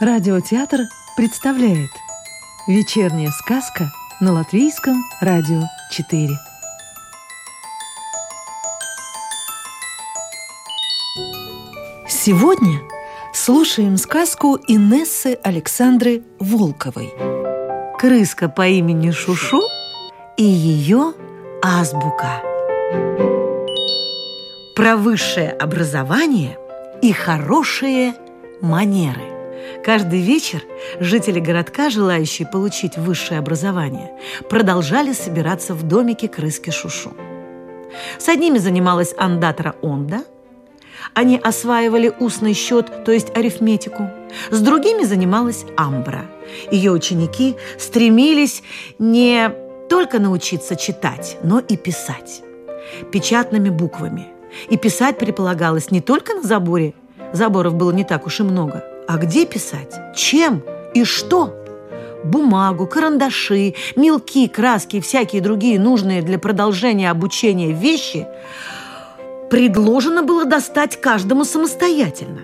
Радиотеатр представляет Вечерняя сказка на Латвийском радио 4 Сегодня слушаем сказку Инессы Александры Волковой. «Крыска по имени Шушу и ее азбука» Про высшее образование и хорошие манеры – Каждый вечер жители городка, желающие получить высшее образование, продолжали собираться в домике крыски Шушу. С одними занималась андатра Онда. Они осваивали устный счет, то есть арифметику. С другими занималась Амбра. Ее ученики стремились не только научиться читать, но и писать. Печатными буквами. И писать предполагалось не только на заборе, заборов было не так уж и много – а где писать? Чем и что? Бумагу, карандаши, мелки, краски и всякие другие нужные для продолжения обучения вещи предложено было достать каждому самостоятельно.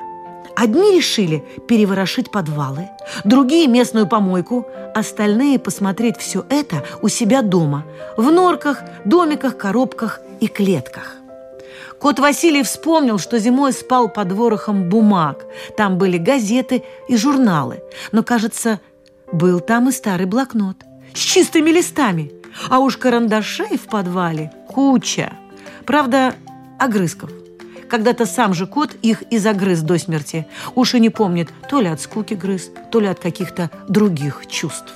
Одни решили переворошить подвалы, другие – местную помойку, остальные – посмотреть все это у себя дома, в норках, домиках, коробках и клетках. Кот Василий вспомнил, что зимой спал под ворохом бумаг. Там были газеты и журналы. Но, кажется, был там и старый блокнот с чистыми листами. А уж карандашей в подвале куча. Правда, огрызков. Когда-то сам же кот их и загрыз до смерти. Уж и не помнит, то ли от скуки грыз, то ли от каких-то других чувств.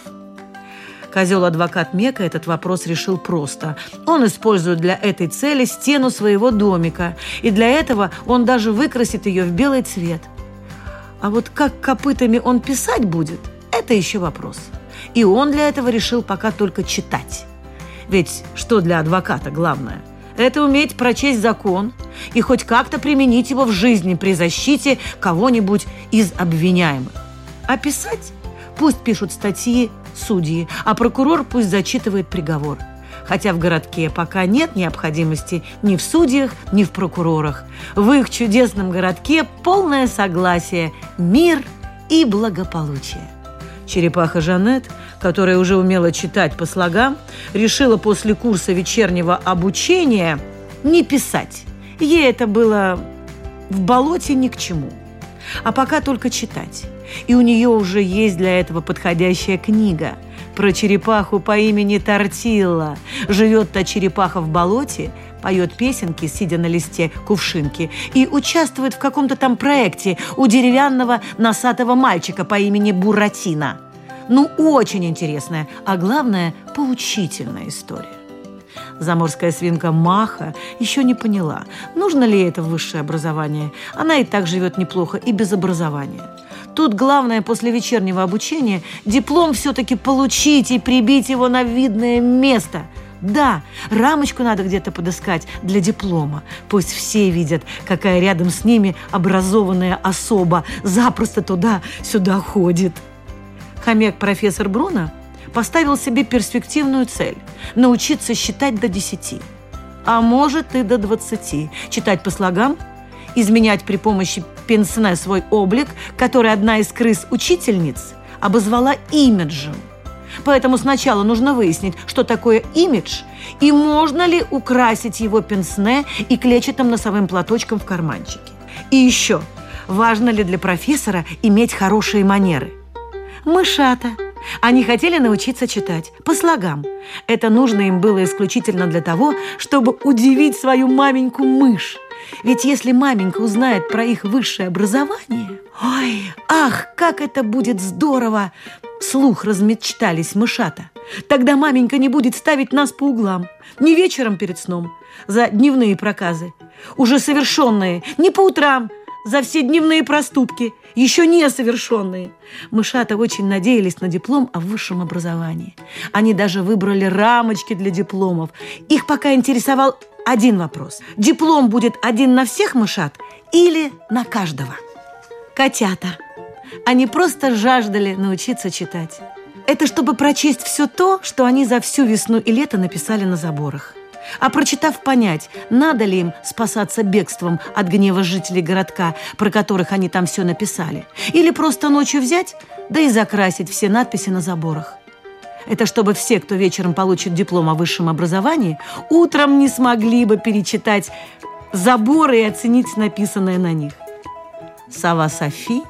Козел-адвокат Мека этот вопрос решил просто. Он использует для этой цели стену своего домика, и для этого он даже выкрасит ее в белый цвет. А вот как копытами он писать будет, это еще вопрос. И он для этого решил пока только читать. Ведь что для адвоката главное? Это уметь прочесть закон и хоть как-то применить его в жизни при защите кого-нибудь из обвиняемых. А писать? Пусть пишут статьи судьи, а прокурор пусть зачитывает приговор. Хотя в городке пока нет необходимости ни в судьях, ни в прокурорах. В их чудесном городке полное согласие, мир и благополучие. Черепаха Жанет, которая уже умела читать по слогам, решила после курса вечернего обучения не писать. Ей это было в болоте ни к чему. А пока только читать. И у нее уже есть для этого подходящая книга про черепаху по имени Тортилла. Живет та черепаха в болоте, поет песенки, сидя на листе кувшинки, и участвует в каком-то там проекте у деревянного носатого мальчика по имени Буратино. Ну, очень интересная, а главное, поучительная история. Заморская свинка Маха еще не поняла, нужно ли это высшее образование. Она и так живет неплохо и без образования. Тут главное после вечернего обучения диплом все-таки получить и прибить его на видное место. Да, рамочку надо где-то подыскать для диплома. Пусть все видят, какая рядом с ними образованная особа запросто туда-сюда ходит. Хомяк профессор Бруно поставил себе перспективную цель – научиться считать до десяти, а может и до двадцати, читать по слогам – изменять при помощи пенсне свой облик, который одна из крыс-учительниц обозвала имиджем. Поэтому сначала нужно выяснить, что такое имидж, и можно ли украсить его пенсне и клетчатым носовым платочком в карманчике. И еще, важно ли для профессора иметь хорошие манеры. Мышата. Они хотели научиться читать по слогам. Это нужно им было исключительно для того, чтобы удивить свою маменьку мышь. Ведь если маменька узнает про их высшее образование... Ой, ах, как это будет здорово! Слух размечтались мышата. Тогда маменька не будет ставить нас по углам. Не вечером перед сном, за дневные проказы. Уже совершенные, не по утрам, за все дневные проступки, еще не совершенные. Мышата очень надеялись на диплом о высшем образовании. Они даже выбрали рамочки для дипломов. Их пока интересовал один вопрос. Диплом будет один на всех мышат или на каждого? Котята. Они просто жаждали научиться читать. Это чтобы прочесть все то, что они за всю весну и лето написали на заборах. а прочитав понять, надо ли им спасаться бегством от гнева жителей городка, про которых они там все написали, или просто ночью взять, да и закрасить все надписи на заборах. Это чтобы все, кто вечером получит диплом о высшем образовании, утром не смогли бы перечитать заборы и оценить написанное на них. Сова Софи,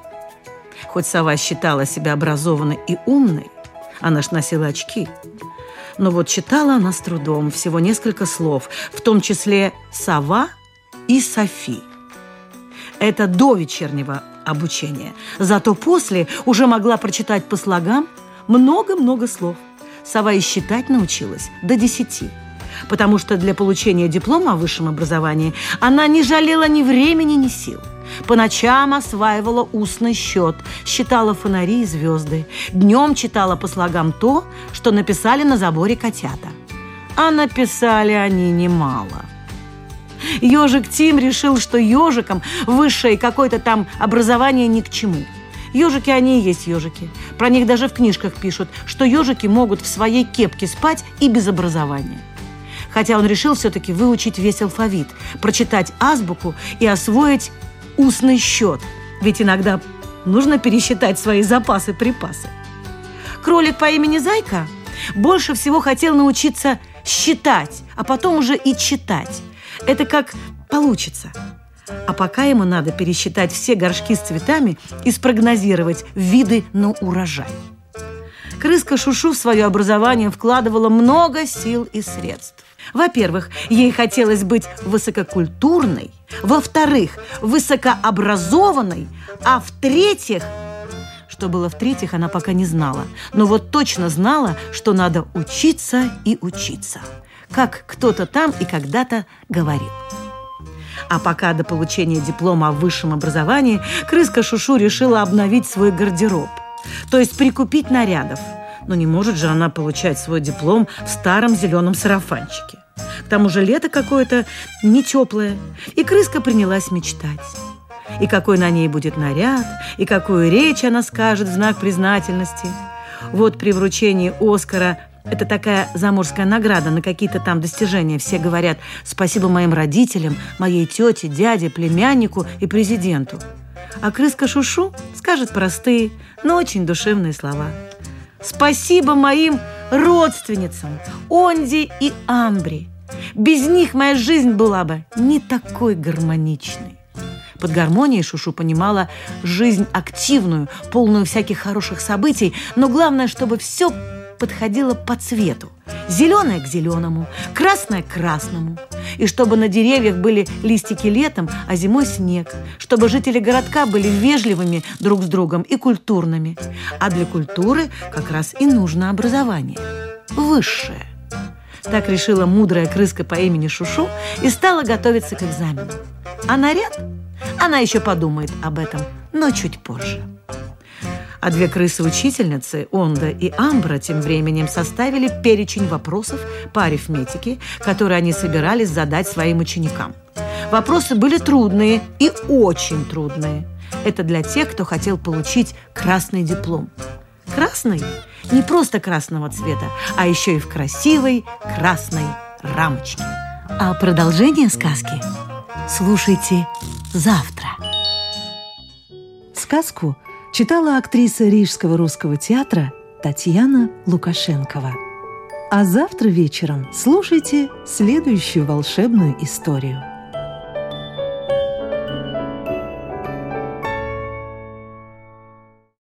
хоть сова считала себя образованной и умной, она ж носила очки, но вот читала она с трудом, всего несколько слов, в том числе «сова» и «софи». Это до вечернего обучения. Зато после уже могла прочитать по слогам много-много слов. Сова и считать научилась до десяти потому что для получения диплома о высшем образовании она не жалела ни времени, ни сил. По ночам осваивала устный счет, считала фонари и звезды. Днем читала по слогам то, что написали на заборе котята. А написали они немало. Ежик Тим решил, что ежикам высшее какое-то там образование ни к чему. Ежики они и есть ежики. Про них даже в книжках пишут, что ежики могут в своей кепке спать и без образования хотя он решил все-таки выучить весь алфавит, прочитать азбуку и освоить устный счет, ведь иногда нужно пересчитать свои запасы-припасы. Кролик по имени Зайка больше всего хотел научиться считать, а потом уже и читать. Это как получится. А пока ему надо пересчитать все горшки с цветами и спрогнозировать виды на урожай. Крыска Шушу в свое образование вкладывала много сил и средств. Во-первых, ей хотелось быть высококультурной. Во-вторых, высокообразованной. А в-третьих, что было в-третьих, она пока не знала. Но вот точно знала, что надо учиться и учиться. Как кто-то там и когда-то говорил. А пока до получения диплома о высшем образовании крыска Шушу решила обновить свой гардероб. То есть прикупить нарядов – но не может же она получать свой диплом в старом зеленом сарафанчике. К тому же лето какое-то не теплое, и крыска принялась мечтать. И какой на ней будет наряд, и какую речь она скажет в знак признательности. Вот при вручении Оскара это такая заморская награда на какие-то там достижения. Все говорят «спасибо моим родителям, моей тете, дяде, племяннику и президенту». А крыска Шушу скажет простые, но очень душевные слова – Спасибо моим родственницам Онди и Амбри. Без них моя жизнь была бы не такой гармоничной. Под гармонией Шушу понимала жизнь активную, полную всяких хороших событий, но главное, чтобы все подходило по цвету. Зеленое к зеленому, красное к красному. И чтобы на деревьях были листики летом, а зимой снег. Чтобы жители городка были вежливыми друг с другом и культурными. А для культуры как раз и нужно образование. Высшее. Так решила мудрая крыска по имени Шушу и стала готовиться к экзамену. А наряд? Она еще подумает об этом, но чуть позже. А две крысы-учительницы, Онда и Амбра, тем временем составили перечень вопросов по арифметике, которые они собирались задать своим ученикам. Вопросы были трудные и очень трудные. Это для тех, кто хотел получить красный диплом. Красный не просто красного цвета, а еще и в красивой красной рамочке. А продолжение сказки слушайте завтра. Сказку – читала актриса Рижского русского театра Татьяна Лукашенкова. А завтра вечером слушайте следующую волшебную историю.